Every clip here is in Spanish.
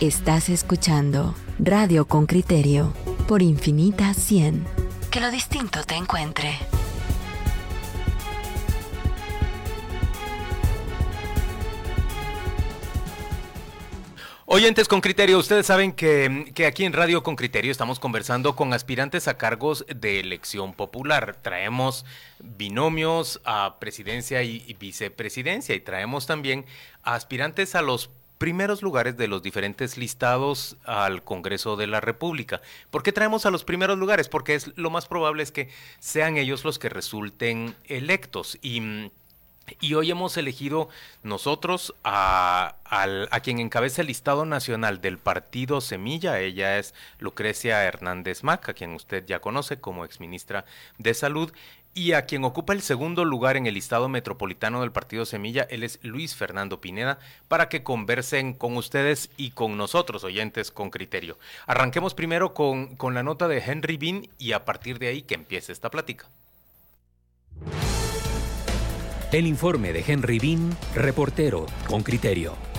Estás escuchando Radio con Criterio por Infinita 100. Que lo distinto te encuentre. Oyentes con criterio, ustedes saben que, aquí en Radio con criterio estamos conversando con aspirantes a cargos de elección popular. Traemos binomios a presidencia y, y vicepresidencia y traemos también a aspirantes a los primeros lugares de los diferentes listados al Congreso de la República. ¿Por qué traemos a los primeros lugares? Porque es lo más probable es que sean ellos los que resulten electos y hoy hemos elegido nosotros a, a, quien encabeza el listado nacional del partido Semilla. Ella es Lucrecia Hernández Mac, a quien usted ya conoce como exministra de Salud. Y a quien ocupa el segundo lugar en el listado metropolitano del Partido Semilla, él es Luis Fernando Pineda, para que conversen con ustedes y con nosotros, oyentes, con criterio. Arranquemos primero con, con la nota de Henry Bean y a partir de ahí que empiece esta plática. El informe de Henry Bean, reportero con criterio.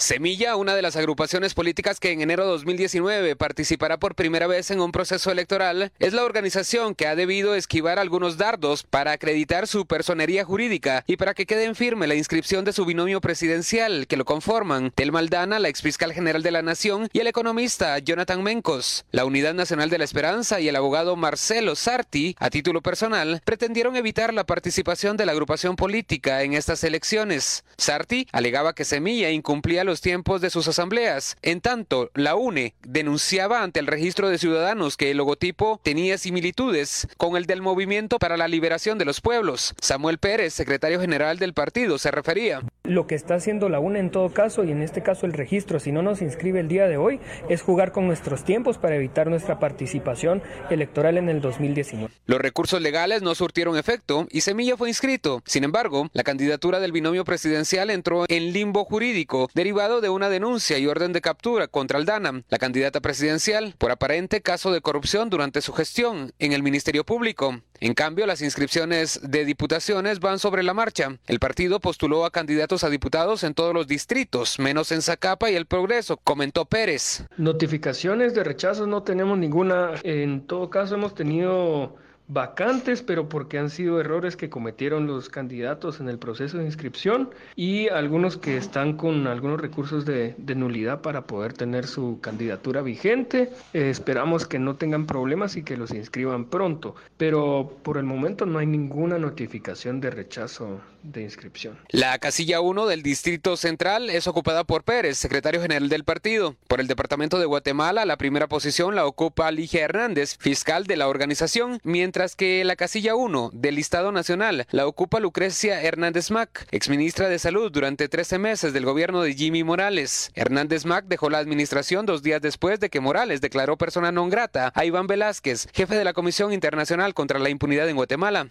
Semilla, una de las agrupaciones políticas que en enero de 2019 participará por primera vez en un proceso electoral, es la organización que ha debido esquivar algunos dardos para acreditar su personería jurídica y para que quede en firme la inscripción de su binomio presidencial que lo conforman Tel Maldana, la exfiscal general de la Nación, y el economista Jonathan Mencos. La Unidad Nacional de la Esperanza y el abogado Marcelo Sarti, a título personal, pretendieron evitar la participación de la agrupación política en estas elecciones. Sarti alegaba que Semilla incumplía los tiempos de sus asambleas. En tanto, la UNE denunciaba ante el registro de ciudadanos que el logotipo tenía similitudes con el del Movimiento para la Liberación de los Pueblos. Samuel Pérez, secretario general del partido, se refería. Lo que está haciendo la UNE en todo caso, y en este caso el registro, si no nos inscribe el día de hoy, es jugar con nuestros tiempos para evitar nuestra participación electoral en el 2019. Los recursos legales no surtieron efecto y Semilla fue inscrito. Sin embargo, la candidatura del binomio presidencial entró en limbo jurídico, derivado de una denuncia y orden de captura contra Aldana, la candidata presidencial, por aparente caso de corrupción durante su gestión en el Ministerio Público. En cambio, las inscripciones de diputaciones van sobre la marcha. El partido postuló a candidatos a diputados en todos los distritos, menos en Zacapa y El Progreso, comentó Pérez. Notificaciones de rechazo no tenemos ninguna. En todo caso, hemos tenido vacantes, pero porque han sido errores que cometieron los candidatos en el proceso de inscripción y algunos que están con algunos recursos de, nulidad para poder tener su candidatura vigente. Eh, esperamos que no tengan problemas y que los inscriban pronto, pero por el momento no hay ninguna notificación de rechazo de inscripción. La casilla 1 del Distrito Central es ocupada por Pérez, secretario general del partido. Por el Departamento de Guatemala, la primera posición la ocupa Ligia Hernández, fiscal de la organización, mientras mientras que la casilla 1 del listado nacional la ocupa Lucrecia Hernández Mac, exministra de Salud durante 13 meses del gobierno de Jimmy Morales. Hernández Mac dejó la administración dos días después de que Morales declaró persona non grata a Iván Velázquez, jefe de la Comisión Internacional contra la Impunidad en Guatemala.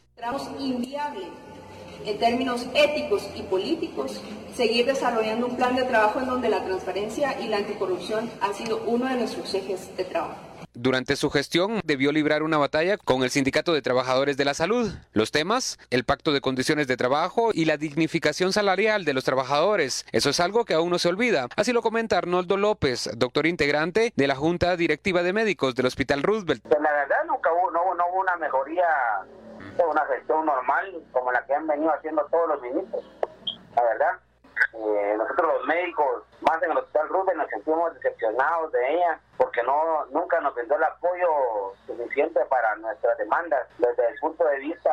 inviable en términos éticos y políticos seguir desarrollando un plan de trabajo en donde la transparencia y la anticorrupción han sido uno de nuestros ejes de trabajo. Durante su gestión debió librar una batalla con el Sindicato de Trabajadores de la Salud. Los temas, el pacto de condiciones de trabajo y la dignificación salarial de los trabajadores. Eso es algo que aún no se olvida. Así lo comenta Arnoldo López, doctor integrante de la Junta Directiva de Médicos del Hospital Roosevelt. Pues la verdad nunca hubo, no, hubo una mejoría, una gestión normal como la que han venido haciendo todos los ministros. La verdad. Eh, nosotros los médicos, más en el Hospital Roosevelt, nos sentimos decepcionados de ella porque no nunca nos brindó el apoyo suficiente para nuestras demandas desde el punto de vista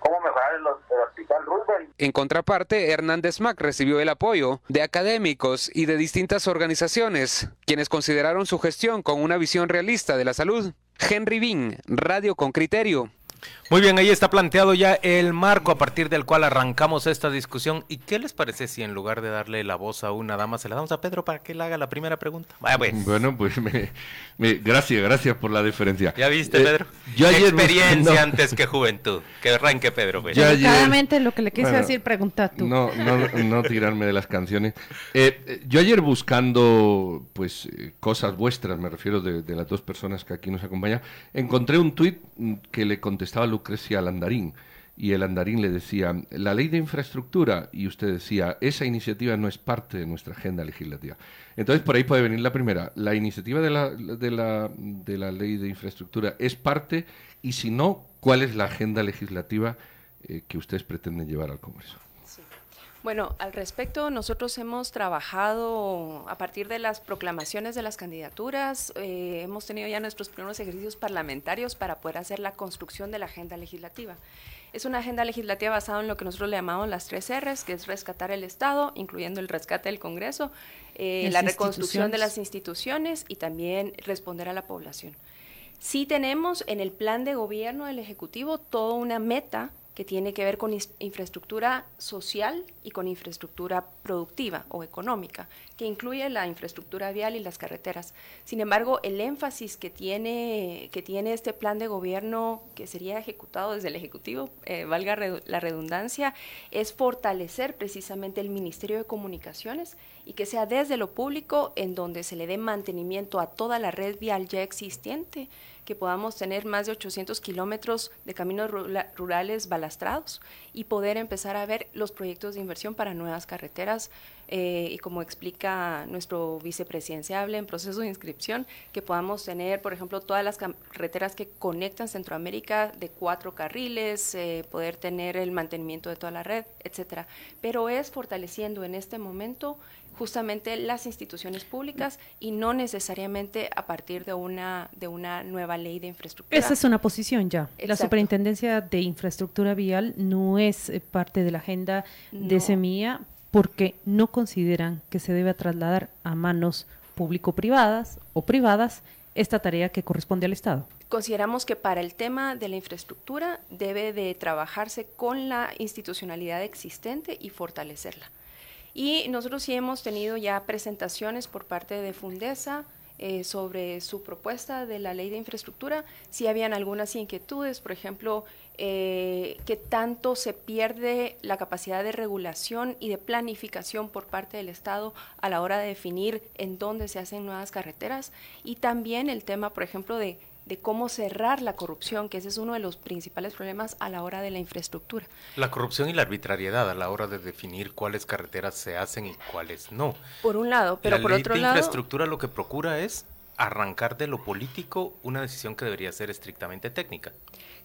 cómo mejorar el, Hospital Roosevelt. En contraparte, Hernández Mac recibió el apoyo de académicos y de distintas organizaciones, quienes consideraron su gestión con una visión realista de la salud. Henry Bean, Radio con Criterio. Muy bien, ahí está planteado ya el marco a partir del cual arrancamos esta discusión. ¿Y qué les parece si en lugar de darle la voz a una dama, se la damos a Pedro para que él haga la primera pregunta? Pues. Bueno, pues me, gracias, gracias por la diferencia. ¿Ya viste, eh, Pedro? Experiencia antes que juventud. Que arranque Pedro. Pues. Claramente lo que le quise decir, pregunta tú. No, no, no tirarme de las canciones. Eh, yo ayer buscando pues cosas vuestras, me refiero de, de las dos personas que aquí nos acompañan, encontré un tuit que le contestaba a Lucrecia Landarín y el andarín le decía, la ley de infraestructura, y usted decía, esa iniciativa no es parte de nuestra agenda legislativa. Entonces, por ahí puede venir la primera. La iniciativa de la, de la, de la ley de infraestructura es parte, y si no, ¿cuál es la agenda legislativa eh, que ustedes pretenden llevar al Congreso? Bueno, al respecto, nosotros hemos trabajado a partir de las proclamaciones de las candidaturas, eh, hemos tenido ya nuestros primeros ejercicios parlamentarios para poder hacer la construcción de la agenda legislativa. Es una agenda legislativa basada en lo que nosotros le llamamos las tres R's, que es rescatar el Estado, incluyendo el rescate del Congreso, eh, la reconstrucción de las instituciones y también responder a la población. Sí tenemos en el plan de gobierno del Ejecutivo toda una meta que tiene que ver con infraestructura social y con infraestructura productiva o económica, que incluye la infraestructura vial y las carreteras. Sin embargo, el énfasis que tiene, que tiene este plan de gobierno que sería ejecutado desde el Ejecutivo, eh, valga la redundancia, es fortalecer precisamente el Ministerio de Comunicaciones y que sea desde lo público en donde se le dé mantenimiento a toda la red vial ya existente que podamos tener más de 800 kilómetros de caminos rurales balastrados y poder empezar a ver los proyectos de inversión para nuevas carreteras eh, y como explica nuestro vicepresidenciable en proceso de inscripción, que podamos tener, por ejemplo, todas las carreteras que conectan Centroamérica de cuatro carriles, eh, poder tener el mantenimiento de toda la red, etcétera. Pero es fortaleciendo en este momento justamente las instituciones públicas y no necesariamente a partir de una de una nueva ley de infraestructura. Esa es una posición ya. La Superintendencia de Infraestructura Vial no es eh, parte de la agenda de Semilla porque no consideran que se debe trasladar a manos público-privadas o privadas esta tarea que corresponde al Estado. Consideramos que para el tema de la infraestructura debe de trabajarse con la institucionalidad existente y fortalecerla. Y nosotros sí hemos tenido ya presentaciones por parte de Fundesa eh, sobre su propuesta de la ley de infraestructura. Si habían algunas inquietudes, por ejemplo, eh, que tanto se pierde la capacidad de regulación y de planificación por parte del Estado a la hora de definir en dónde se hacen nuevas carreteras y también el tema, por ejemplo, de de cómo cerrar la corrupción, que ese es uno de los principales problemas a la hora de la infraestructura. La corrupción y la arbitrariedad a la hora de definir cuáles carreteras se hacen y cuáles no. Por un lado, pero por otro lado... La infraestructura lo que procura es arrancar de lo político una decisión que debería ser estrictamente técnica.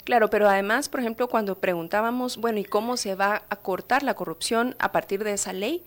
Claro, pero además, por ejemplo, cuando preguntábamos, bueno, ¿y cómo se va a cortar la corrupción a partir de esa ley?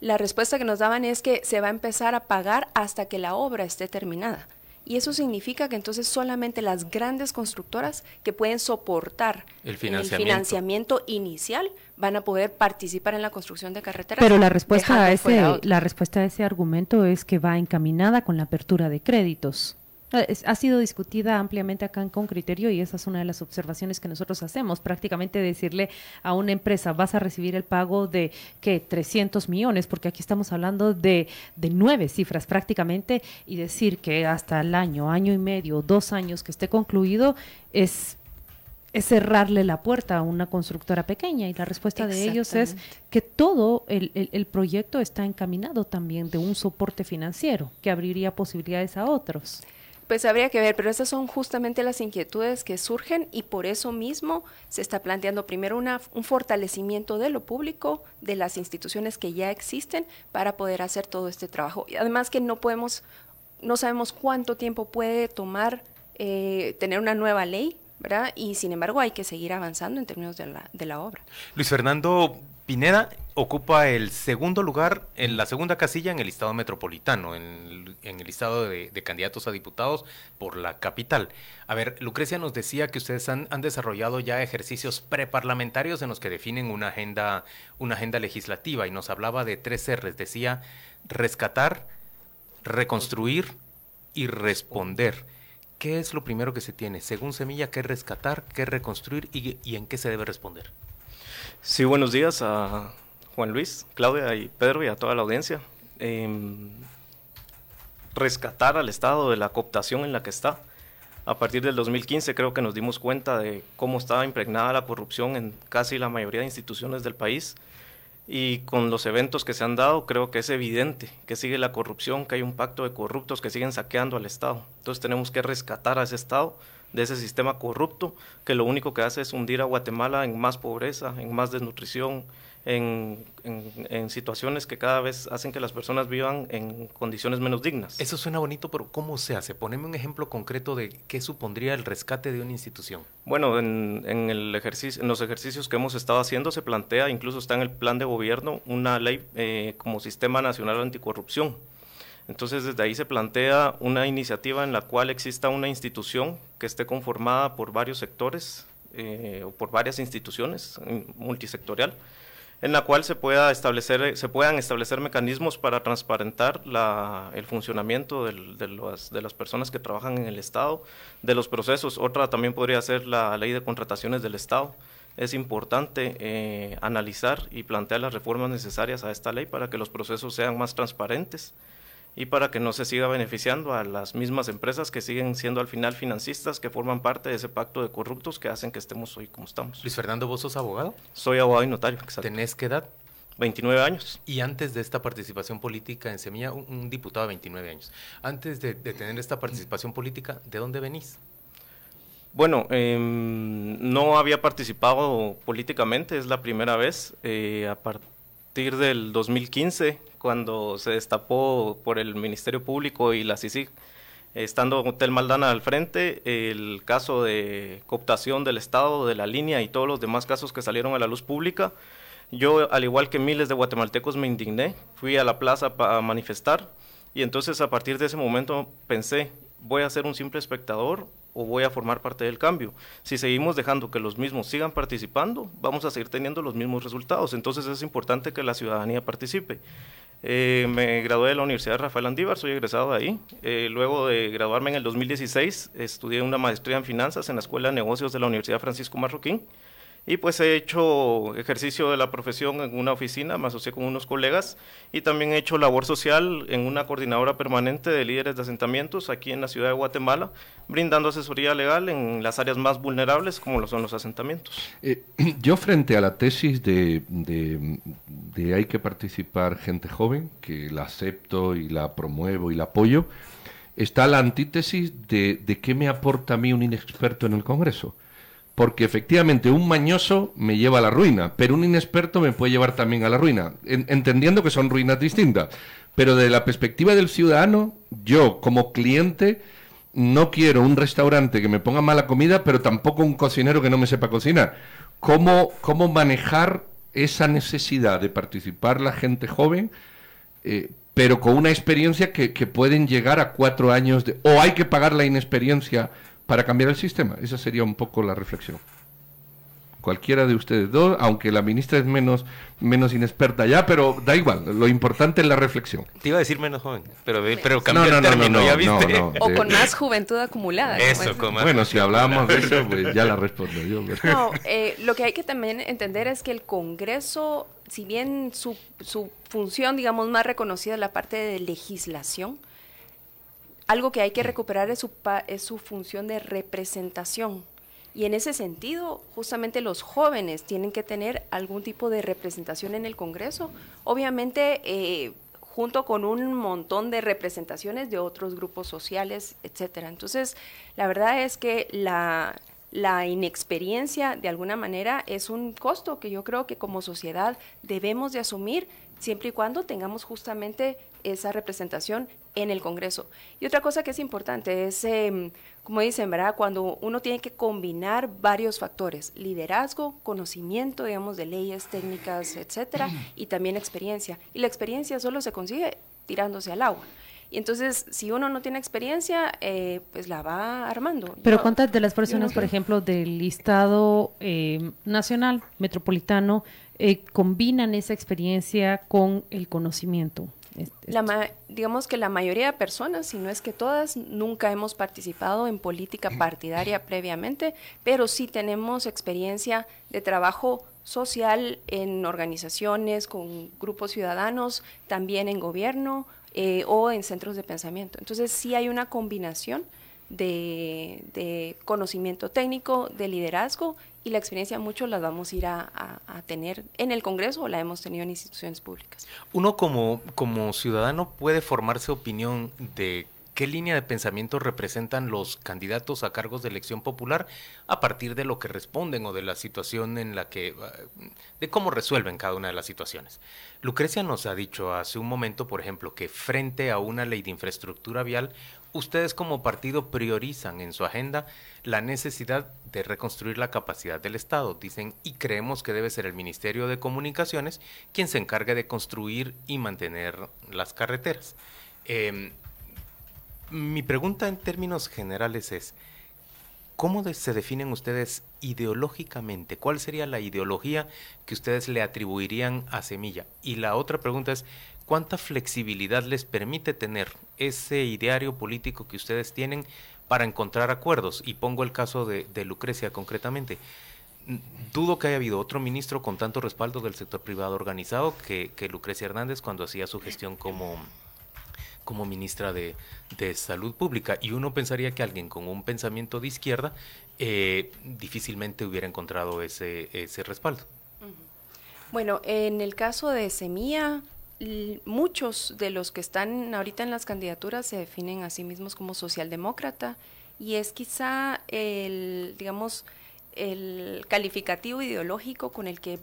La respuesta que nos daban es que se va a empezar a pagar hasta que la obra esté terminada. Y eso significa que entonces solamente las grandes constructoras que pueden soportar el financiamiento, financiamiento inicial van a poder participar en la construcción de carreteras. Pero la respuesta a ese la respuesta a ese argumento es que va encaminada con la apertura de créditos. Ha sido discutida ampliamente acá en Con Criterio y esa es una de las observaciones que nosotros hacemos. Prácticamente decirle a una empresa, vas a recibir el pago de, ¿qué? 300 millones, porque aquí estamos hablando de, de nueve cifras prácticamente, y decir que hasta el año, año y medio, dos años que esté concluido, es es cerrarle la puerta a una constructora pequeña y la respuesta de ellos es que todo el, el, proyecto está encaminado también de un soporte financiero que abriría posibilidades a otros. Pues habría que ver, pero esas son justamente las inquietudes que surgen y por eso mismo se está planteando primero una, un fortalecimiento de lo público, de las instituciones que ya existen para poder hacer todo este trabajo. Y además que no podemos, no sabemos cuánto tiempo puede tomar eh, tener una nueva ley, ¿verdad? Y sin embargo hay que seguir avanzando en términos de la, de la obra. Luis Fernando, Pineda ocupa el segundo lugar en la segunda casilla en el listado metropolitano, en el, listado de, candidatos a diputados por la capital. A ver, Lucrecia nos decía que ustedes han, desarrollado ya ejercicios preparlamentarios en los que definen una agenda, una agenda legislativa y nos hablaba de tres R's. Decía rescatar, reconstruir y responder. ¿Qué es lo primero que se tiene? Según Semilla, ¿qué rescatar, qué reconstruir y en qué se debe responder? Sí, buenos días a Juan Luis, Claudia y Pedro y a toda la audiencia. Em, rescatar al Estado de la cooptación en la que está. A partir del 2015 creo que nos dimos cuenta de cómo estaba impregnada la corrupción en casi la mayoría de instituciones del país y con los eventos que se han dado creo que es evidente que sigue la corrupción, que hay un pacto de corruptos que siguen saqueando al Estado. Entonces tenemos que rescatar a ese Estado de ese sistema corrupto que lo único que hace es hundir a Guatemala en más pobreza, en más desnutrición, en, en, situaciones que cada vez hacen que las personas vivan en condiciones menos dignas. Eso suena bonito, pero ¿cómo se hace? Poneme un ejemplo concreto de qué supondría el rescate de una institución. Bueno, en, en, el ejercicio, en los ejercicios que hemos estado haciendo se plantea, incluso está en el plan de gobierno, una ley eh, como Sistema Nacional Anticorrupción. Entonces, desde ahí se plantea una iniciativa en la cual exista una institución que esté conformada por varios sectores eh, o por varias instituciones multisectorial en la cual se, pueda establecer, se puedan establecer mecanismos para transparentar la, el funcionamiento del, de, los, de, las personas que trabajan en el Estado, de los procesos. Otra también podría ser la ley de contrataciones del Estado. Es importante eh, analizar y plantear las reformas necesarias a esta ley para que los procesos sean más transparentes y para que no se siga beneficiando a las mismas empresas que siguen siendo al final financistas, que forman parte de ese pacto de corruptos que hacen que estemos hoy como estamos. Luis Fernando, ¿vos sos abogado? Soy abogado y notario, exacto. ¿Tenés qué edad? 29 años. Y antes de esta participación política en Semilla, un, diputado de 29 años, antes de, tener esta participación política, ¿de dónde venís? Bueno, em, no había participado políticamente, es la primera vez. Eh, a partir del 2015 cuando se destapó por el Ministerio Público y la CICIG, estando Hotel Maldana al frente, el caso de cooptación del Estado, de la línea y todos los demás casos que salieron a la luz pública, yo, al igual que miles de guatemaltecos, me indigné, fui a la plaza para manifestar y entonces a partir de ese momento pensé, voy a ser un simple espectador o voy a formar parte del cambio. Si seguimos dejando que los mismos sigan participando, vamos a seguir teniendo los mismos resultados. Entonces es importante que la ciudadanía participe. Eh, me gradué de la Universidad Rafael Andívar, soy egresado de ahí. Eh, luego de graduarme en el 2016, estudié una maestría en finanzas en la Escuela de Negocios de la Universidad Francisco Marroquín. Y pues he hecho ejercicio de la profesión en una oficina, me asocié con unos colegas y también he hecho labor social en una coordinadora permanente de líderes de asentamientos aquí en la ciudad de Guatemala, brindando asesoría legal en las áreas más vulnerables como lo son los asentamientos. Eh, yo frente a la tesis de, de, hay que participar gente joven, que la acepto y la promuevo y la apoyo, está la antítesis de, de qué me aporta a mí un inexperto en el Congreso porque efectivamente un mañoso me lleva a la ruina, pero un inexperto me puede llevar también a la ruina, entendiendo que son ruinas distintas. Pero de la perspectiva del ciudadano, yo como cliente no quiero un restaurante que me ponga mala comida, pero tampoco un cocinero que no me sepa cocinar. ¿Cómo, cómo manejar esa necesidad de participar la gente joven, eh, pero con una experiencia que, que pueden llegar a cuatro años de... o hay que pagar la inexperiencia para cambiar el sistema. Esa sería un poco la reflexión. Cualquiera de ustedes dos, aunque la ministra es menos, menos inexperta ya, pero da igual, lo importante es la reflexión. Te iba a decir menos joven, pero, pero cambió el término, ¿ya viste? o con más juventud acumulada. Eso, con más Bueno, si hablábamos de eso, pues ya la respondo yo. No, eh, lo que hay que también entender es que el Congreso, si bien su, su función, digamos, más reconocida es la parte de legislación, algo que hay que recuperar es su, es su función de representación. Y en ese sentido, justamente los jóvenes tienen que tener algún tipo de representación en el Congreso. Obviamente, eh, junto con un montón de representaciones de otros grupos sociales, etcétera. Entonces, la verdad es que la, la inexperiencia, de alguna manera, es un costo que yo creo que como sociedad debemos de asumir siempre y cuando tengamos justamente esa representación en el Congreso. Y otra cosa que es importante es, em, como dicen, ¿verdad? Cuando uno tiene que combinar varios factores, liderazgo, conocimiento, digamos, de leyes, técnicas, etcétera, y también experiencia. Y la experiencia solo se consigue tirándose al agua. Y entonces, si uno no tiene experiencia, eh, pues la va armando. Pero ¿cuántas de las personas, por ejemplo, del listado eh, nacional, metropolitano, eh, combinan esa experiencia con el conocimiento? La digamos que la mayoría de personas, si no es que todas, nunca hemos participado en política partidaria previamente, pero sí tenemos experiencia de trabajo social en organizaciones, con grupos ciudadanos, también en gobierno eh, o en centros de pensamiento. Entonces sí hay una combinación de, conocimiento técnico, de liderazgo y la experiencia muchos las vamos a ir a, tener en el Congreso o la hemos tenido en instituciones públicas. Uno como, como ciudadano puede formarse opinión de qué línea de pensamiento representan los candidatos a cargos de elección popular a partir de lo que responden o de la situación en la que, de cómo resuelven cada una de las situaciones. Lucrecia nos ha dicho hace un momento, por ejemplo, que frente a una ley de infraestructura vial, ustedes como partido priorizan en su agenda la necesidad de reconstruir la capacidad del Estado, dicen, y creemos que debe ser el Ministerio de Comunicaciones quien se encargue de construir y mantener las carreteras. Em, mi pregunta en términos generales es, ¿cómo se definen ustedes ideológicamente? ¿Cuál sería la ideología que ustedes le atribuirían a Semilla? Y la otra pregunta es, ¿cuánta flexibilidad les permite tener ese ideario político que ustedes tienen para encontrar acuerdos? Y pongo el caso de, Lucrecia concretamente. Dudo que haya habido otro ministro con tanto respaldo del sector privado organizado que, Lucrecia Hernández cuando hacía su gestión como, como ministra de, Salud Pública. Y uno pensaría que alguien con un pensamiento de izquierda eh, difícilmente hubiera encontrado ese, ese respaldo. Bueno, en el caso de Semilla, muchos de los que están ahorita en las candidaturas se definen a sí mismos como socialdemócrata y es quizá el, digamos, el calificativo ideológico con el que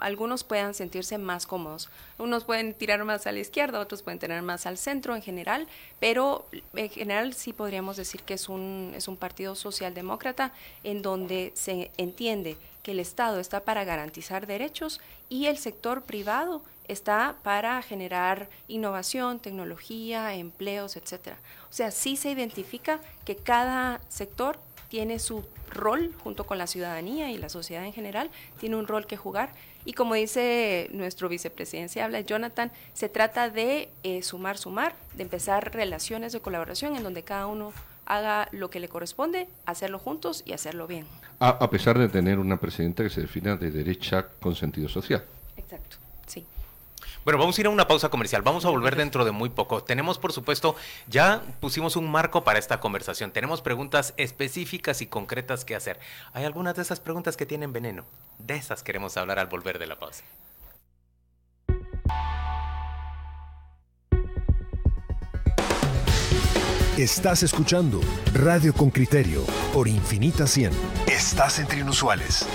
algunos puedan sentirse más cómodos. Unos pueden tirar más a la izquierda, otros pueden tener más al centro en general, pero en general sí podríamos decir que es un, es un partido socialdemócrata en donde se entiende que el Estado está para garantizar derechos y el sector privado está para generar innovación, tecnología, empleos, etcétera. O sea, sí se identifica que cada sector tiene su rol junto con la ciudadanía y la sociedad en general, tiene un rol que jugar. Y como dice nuestro vicepresidente, habla Jonathan, se trata de eh, sumar, sumar, de empezar relaciones de colaboración en donde cada uno haga lo que le corresponde, hacerlo juntos y hacerlo bien. a pesar de tener una presidenta que se defina de derecha con sentido social. Exacto. Bueno, vamos a ir a una pausa comercial. Vamos a volver dentro de muy poco. Tenemos, por supuesto, ya pusimos un marco para esta conversación. Tenemos preguntas específicas y concretas que hacer. Hay algunas de esas preguntas que tienen veneno. De esas queremos hablar al volver de la pausa. Estás escuchando Radio con Criterio por Infinita 100. Estás entre inusuales.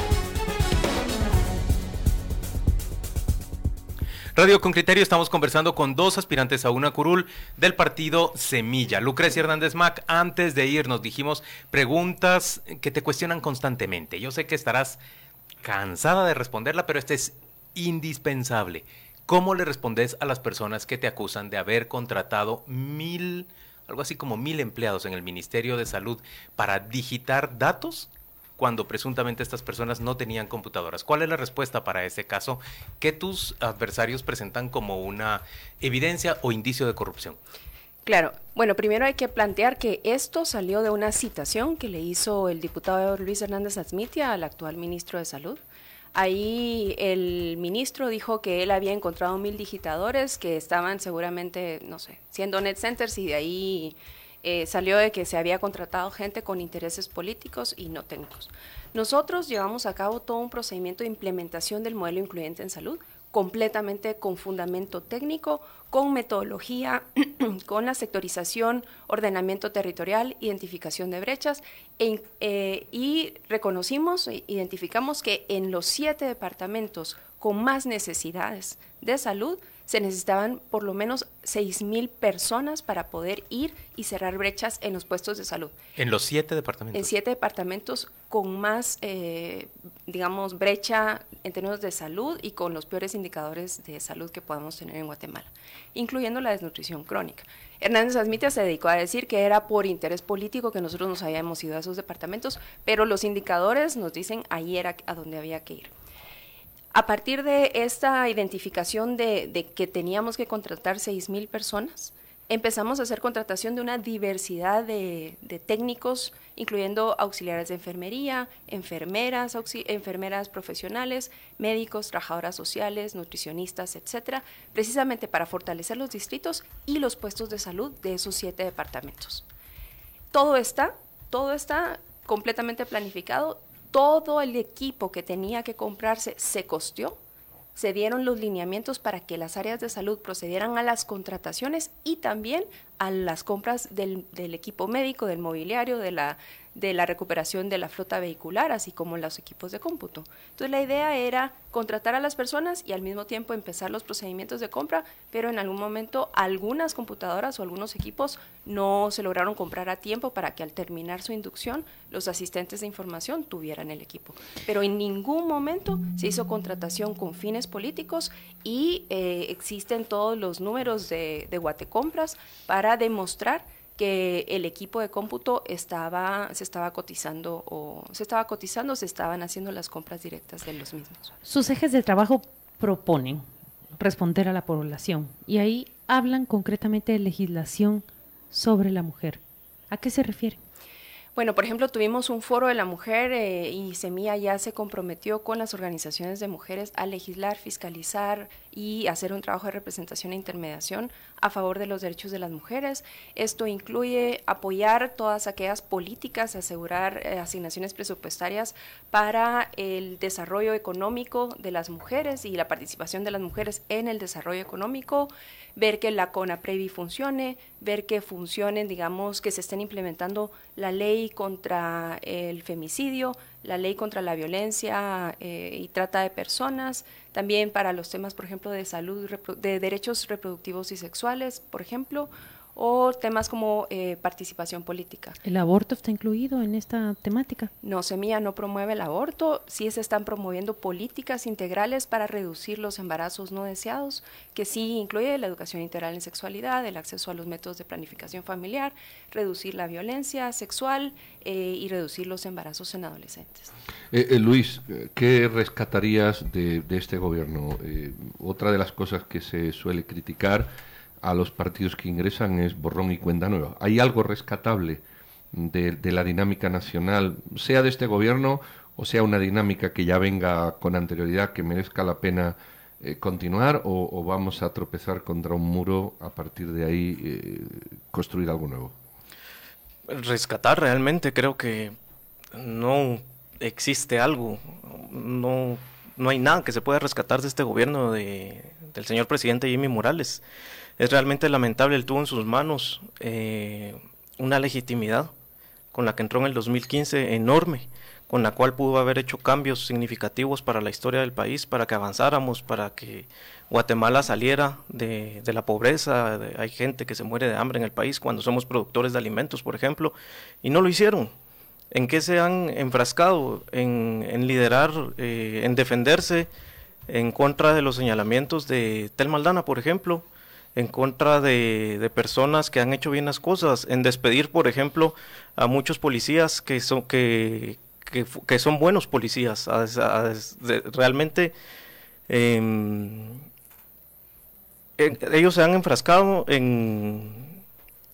Radio con Criterio, estamos conversando con dos aspirantes a una curul del partido Semilla. Lucrecia Hernández Mac, antes de irnos dijimos preguntas que te cuestionan constantemente. Yo sé que estarás cansada de responderla, pero este es indispensable. ¿Cómo le respondes a las personas que te acusan de haber contratado mil, algo así como mil empleados en el Ministerio de Salud para digitar datos cuando presuntamente estas personas no tenían computadoras. ¿Cuál es la respuesta para ese caso que tus adversarios presentan como una evidencia o indicio de corrupción? Claro, bueno, primero hay que plantear que esto salió de una citación que le hizo el diputado Luis Hernández Azmitia al actual ministro de Salud. Ahí el ministro dijo que él había encontrado mil digitadores que estaban seguramente, no sé, siendo net centers y de ahí eh, salió de que se había contratado gente con intereses políticos y no técnicos. Nosotros llevamos a cabo todo un procedimiento de implementación del modelo incluyente en salud, completamente con fundamento técnico, con metodología, con la sectorización, ordenamiento territorial, identificación de brechas, e eh, y reconocimos, e identificamos que en los siete departamentos con más necesidades de salud, se necesitaban por lo menos 6.000 personas para poder ir y cerrar brechas en los puestos de salud. ¿En los siete departamentos? En siete departamentos con más, eh, digamos, brecha en términos de salud y con los peores indicadores de salud que podemos tener en Guatemala, incluyendo la desnutrición crónica. Hernández Asmitia se dedicó a decir que era por interés político que nosotros nos habíamos ido a esos departamentos, pero los indicadores nos dicen ahí era a donde había que ir. A partir de esta identificación de, que teníamos que contratar 6.000 personas, empezamos a hacer contratación de una diversidad de, técnicos, incluyendo auxiliares de enfermería, enfermeras, enfermeras profesionales, médicos, trabajadoras sociales, nutricionistas, etcétera, precisamente para fortalecer los distritos y los puestos de salud de esos siete departamentos. Todo está, todo está completamente planificado todo el equipo que tenía que comprarse se costeó, se dieron los lineamientos para que las áreas de salud procedieran a las contrataciones y también a las compras del, del equipo médico, del mobiliario, de la de la recuperación de la flota vehicular, así como los equipos de cómputo. Entonces la idea era contratar a las personas y al mismo tiempo empezar los procedimientos de compra, pero en algún momento algunas computadoras o algunos equipos no se lograron comprar a tiempo para que al terminar su inducción los asistentes de información tuvieran el equipo. Pero en ningún momento se hizo contratación con fines políticos y eh, existen todos los números de, de Guatecompras para demostrar que el equipo de cómputo estaba, se estaba cotizando o se estaba cotizando, se estaban haciendo las compras directas de los mismos. Sus ejes de trabajo proponen responder a la población y ahí hablan concretamente de legislación sobre la mujer. ¿A qué se refiere? Bueno, por ejemplo, tuvimos un foro de la mujer eh, y Semilla ya se comprometió con las organizaciones de mujeres a legislar, fiscalizar y hacer un trabajo de representación e intermediación a favor de los derechos de las mujeres. Esto incluye apoyar todas aquellas políticas, asegurar eh, asignaciones presupuestarias para el desarrollo económico de las mujeres y la participación de las mujeres en el desarrollo económico ver que la CONAPREVI funcione, ver que funcionen, digamos, que se estén implementando la ley contra el femicidio, la ley contra la violencia eh, y trata de personas, también para los temas, por ejemplo, de salud, de derechos reproductivos y sexuales, por ejemplo, o temas como eh, participación política. ¿El aborto está incluido en esta temática? No, Semilla no promueve el aborto, sí se están promoviendo políticas integrales para reducir los embarazos no deseados, que sí incluye la educación integral en sexualidad, el acceso a los métodos de planificación familiar, reducir la violencia sexual eh, y reducir los embarazos en adolescentes. Eh, Luis, ¿qué rescatarías de, de este gobierno? otra de las cosas que se suele criticar a los partidos que ingresan es borrón y cuenta nueva. ¿Hay algo rescatable de, la dinámica nacional, sea de este gobierno o sea una dinámica que ya venga con anterioridad, que merezca la pena eh, continuar o, vamos a tropezar contra un muro a partir de ahí eh, construir algo nuevo? Rescatar realmente creo que no existe algo, no, no hay nada que se pueda rescatar de este gobierno de, del señor presidente Jimmy Morales es realmente lamentable. Él tuvo en sus manos eh, una legitimidad con la que entró en el 2015 enorme, con la cual pudo haber hecho cambios significativos para la historia del país, para que avanzáramos, para que Guatemala saliera de, la pobreza. hay gente que se muere de hambre en el país cuando somos productores de alimentos, por ejemplo, y no lo hicieron. ¿En qué se han enfrascado? En, liderar, eh, en defenderse en contra de los señalamientos de Tel Maldana, por ejemplo, en contra de, personas que han hecho bien las cosas, en despedir, por ejemplo, a muchos policías que son, que, que, son buenos policías. realmente em, ellos se han enfrascado en,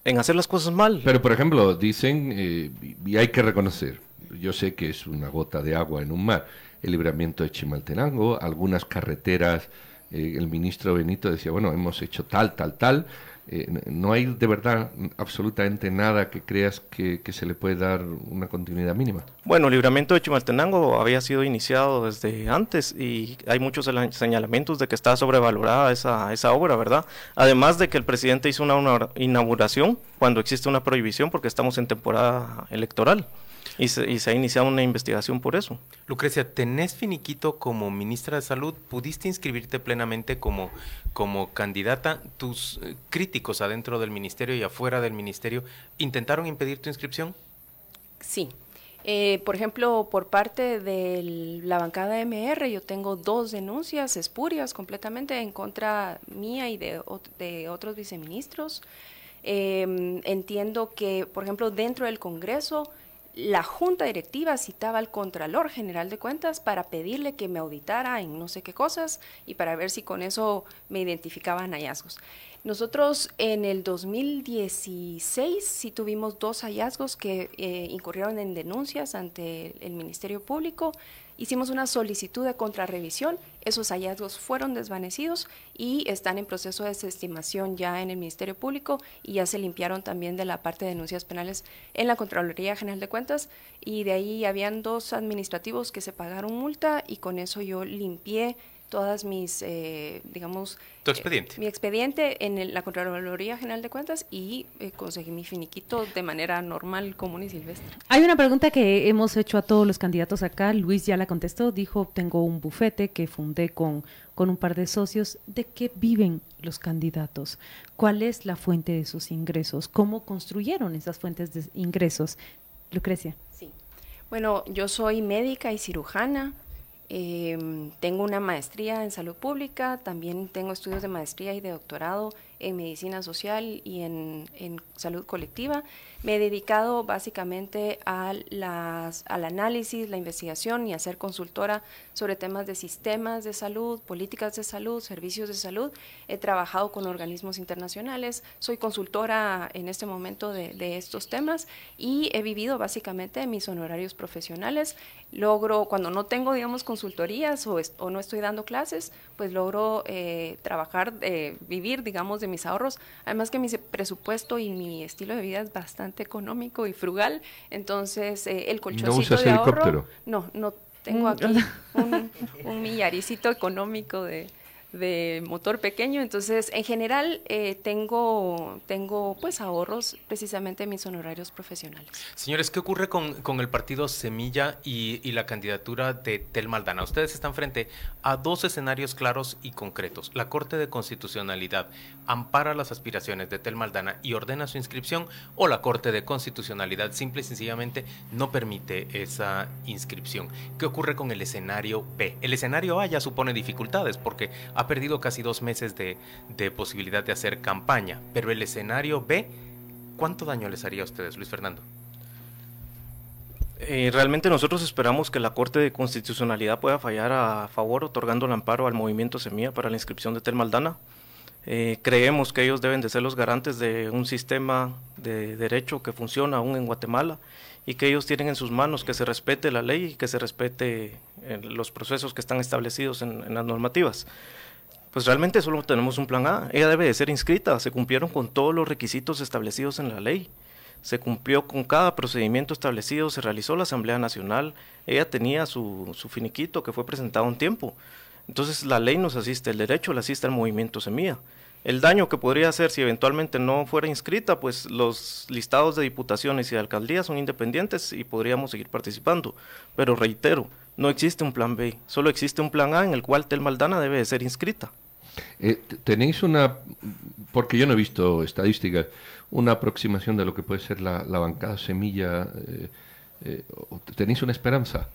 en hacer las cosas mal. Pero, por ejemplo, dicen, eh, y hay que reconocer, yo sé que es una gota de agua en un mar, el libramiento de Chimaltenango, algunas carreteras eh, el ministro Benito decía, bueno, hemos hecho tal, tal, tal. Eh, no hay de verdad absolutamente nada que creas que, se le puede dar una continuidad mínima. Bueno, el libramiento de Chimaltenango había sido iniciado desde antes y hay muchos señalamientos de que está sobrevalorada esa, esa obra, ¿verdad? Además de que el presidente hizo una inauguración cuando existe una prohibición porque estamos en temporada electoral. Y se, ha iniciado una investigación por eso. Lucrecia, ¿tenés finiquito como ministra de Salud? ¿Pudiste inscribirte plenamente como, como candidata? ¿Tus eh, críticos adentro del ministerio y afuera del ministerio intentaron impedir tu inscripción? Sí. Eh, por ejemplo, por parte de la bancada MR, yo tengo dos denuncias espurias completamente en contra mía y de, de otros viceministros. Em, entiendo que, por ejemplo, dentro del Congreso la junta directiva citaba al Contralor General de Cuentas para pedirle que me auditara en no sé qué cosas y para ver si con eso me identificaban hallazgos. Nosotros en el 2016 sí tuvimos dos hallazgos que eh, incurrieron en denuncias ante el Ministerio Público Hicimos una solicitud de contrarrevisión, esos hallazgos fueron desvanecidos y están en proceso de desestimación ya en el Ministerio Público y ya se limpiaron también de la parte de denuncias penales en la Contraloría General de Cuentas y de ahí habían dos administrativos que se pagaron multa y con eso yo limpié todas mis, eh, digamos... Tu expediente. mi expediente en la Contraloría General de Cuentas y conseguí mi finiquito de manera normal, común y silvestre. Hay una pregunta que hemos hecho a todos los candidatos acá. Luis ya la contestó. Dijo, tengo un bufete que fundé con, con un par de socios. ¿De qué viven los candidatos? ¿Cuál es la fuente de sus ingresos? ¿Cómo construyeron esas fuentes de ingresos? Lucrecia. Sí. Bueno, yo soy médica y cirujana. Em, tengo una maestría en salud pública, también tengo estudios de maestría y de doctorado en medicina social y en, salud colectiva. Me he dedicado básicamente a las, al análisis, la investigación y a ser consultora sobre temas de sistemas de salud, políticas de salud, servicios de salud. He trabajado con organismos internacionales, soy consultora en este momento de, estos temas y he vivido básicamente mis honorarios profesionales. Logro, cuando no tengo, digamos, consultorías o, o no estoy dando clases, pues logro eh, trabajar, eh, vivir, digamos, de mis ahorros. Además que mi presupuesto y mi estilo de vida es bastante económico y frugal, entonces eh, el colchoncito ¿No de ahorro, no, no tengo aquí un, un millaricito económico de, de motor pequeño. Entonces, en general, eh, tengo, tengo pues ahorros precisamente en mis honorarios profesionales. Señores, ¿qué ocurre con, con el partido Semilla y, y, la candidatura de Tel Maldana? Ustedes están frente a dos escenarios claros y concretos. La Corte de Constitucionalidad ampara las aspiraciones de Tel Maldana y ordena su inscripción, o la Corte de Constitucionalidad simple y sencillamente no permite esa inscripción. ¿Qué ocurre con el escenario B? El escenario A ya supone dificultades porque ha perdido casi dos meses de, posibilidad de hacer campaña, pero el escenario B, ¿cuánto daño les haría a ustedes, Luis Fernando? Eh, realmente nosotros esperamos que la Corte de Constitucionalidad pueda fallar a favor, otorgando el amparo al movimiento Semilla para la inscripción de Telmaldana. Eh, creemos que ellos deben de ser los garantes de un sistema de derecho que funciona aún en Guatemala y que ellos tienen en sus manos que se respete la ley y que se respete eh, los procesos que están establecidos en las normativas. Pues realmente solo tenemos un plan A. Ella debe de ser inscrita. Se cumplieron con todos los requisitos establecidos en la ley. Se cumplió con cada procedimiento establecido. Se realizó la Asamblea Nacional. Ella tenía su, su finiquito que fue presentado un tiempo. Entonces la ley nos asiste, el derecho le asiste al movimiento Semilla. El daño que podría hacer si eventualmente no fuera inscrita, pues los listados de diputaciones y de alcaldías son independientes y podríamos seguir participando. Pero reitero, no existe un plan B, solo existe un plan A en el cual Tel Maldana debe de ser inscrita. Eh, ¿Tenéis una, porque yo no he visto estadísticas, una aproximación de lo que puede ser la, bancada semilla? Eh, eh, ¿Tenéis una esperanza?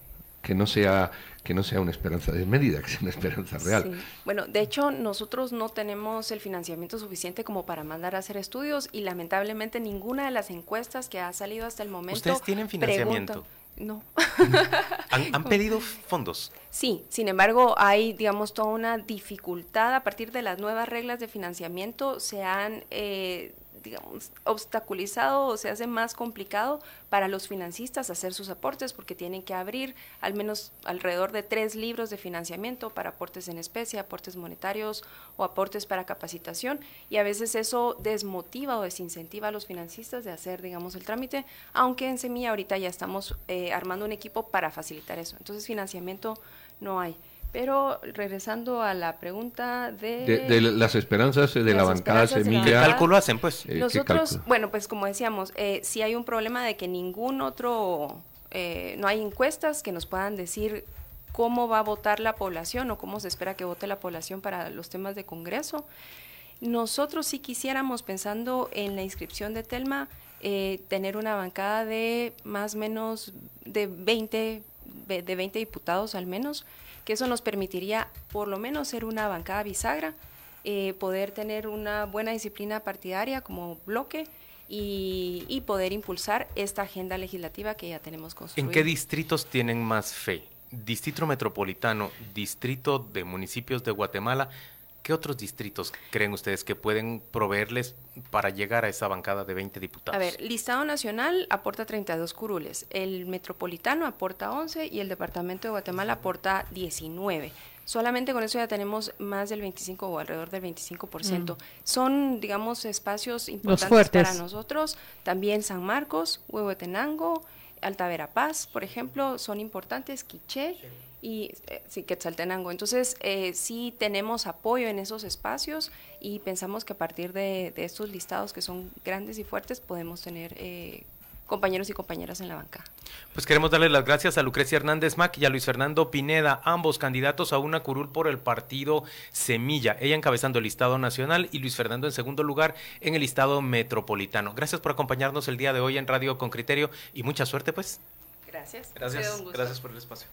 que no sea que no sea una esperanza desmedida, que sea una esperanza real. Bueno, de hecho nosotros no tenemos el financiamiento suficiente como para mandar a hacer estudios y lamentablemente ninguna de las encuestas que ha salido hasta el momento. ¿Ustedes tienen financiamiento? No. ¿Han, pedido fondos? Sí, sin embargo hay, digamos, toda una dificultad a partir de las nuevas reglas de financiamiento, se han... Eh, digamos, obstaculizado o se hace más complicado para los financistas hacer sus aportes porque tienen que abrir al menos alrededor de tres libros de financiamiento para aportes en especie, aportes monetarios o aportes para capacitación y a veces eso desmotiva o desincentiva a los financistas de hacer, digamos, el trámite, aunque en Semilla ahorita ya estamos eh, armando un equipo para facilitar eso. Entonces financiamiento no hay. Pero regresando a la pregunta de... De, las esperanzas de la bancada semilla. ¿Qué cálculo hacen, pues? Eh, Nosotros, bueno, pues como decíamos, eh, si hay un problema de que ningún otro... Eh, no hay encuestas que nos puedan decir cómo va a votar la población o cómo se espera que vote la población para los temas de Congreso. Nosotros si quisiéramos, pensando en la inscripción de Telma, tener una bancada de más o menos de 20, de 20 diputados al menos, que eso nos permitiría por lo menos ser una bancada bisagra, eh, poder tener una buena disciplina partidaria como bloque y, poder impulsar esta agenda legislativa que ya tenemos construida. ¿En qué distritos tienen más fe? ¿Distrito metropolitano, distrito de municipios de Guatemala? ¿Qué otros distritos creen ustedes que pueden proveerles para llegar a esa bancada de 20 diputados? A ver, listado nacional aporta 32 curules, el metropolitano aporta 11 y el departamento de Guatemala aporta 19. Solamente con eso ya tenemos más del 25 o alrededor del 25%. Mm. Son, digamos, espacios importantes para nosotros. También San Marcos, Huehuetenango, Alta Verapaz, por ejemplo, son importantes, Quiché Y eh, sí, Quetzaltenango. Entonces, eh, sí tenemos apoyo en esos espacios y pensamos que a partir de, estos listados que son grandes y fuertes podemos tener eh, compañeros y compañeras en la banca. Pues queremos darle las gracias a Lucrecia Hernández Mac y a Luis Fernando Pineda, ambos candidatos a una curul por el partido Semilla, ella encabezando el listado nacional y Luis Fernando en segundo lugar en el listado metropolitano. Gracias por acompañarnos el día de hoy en Radio con Criterio y mucha suerte pues. Gracias. Gracias, gracias por el espacio.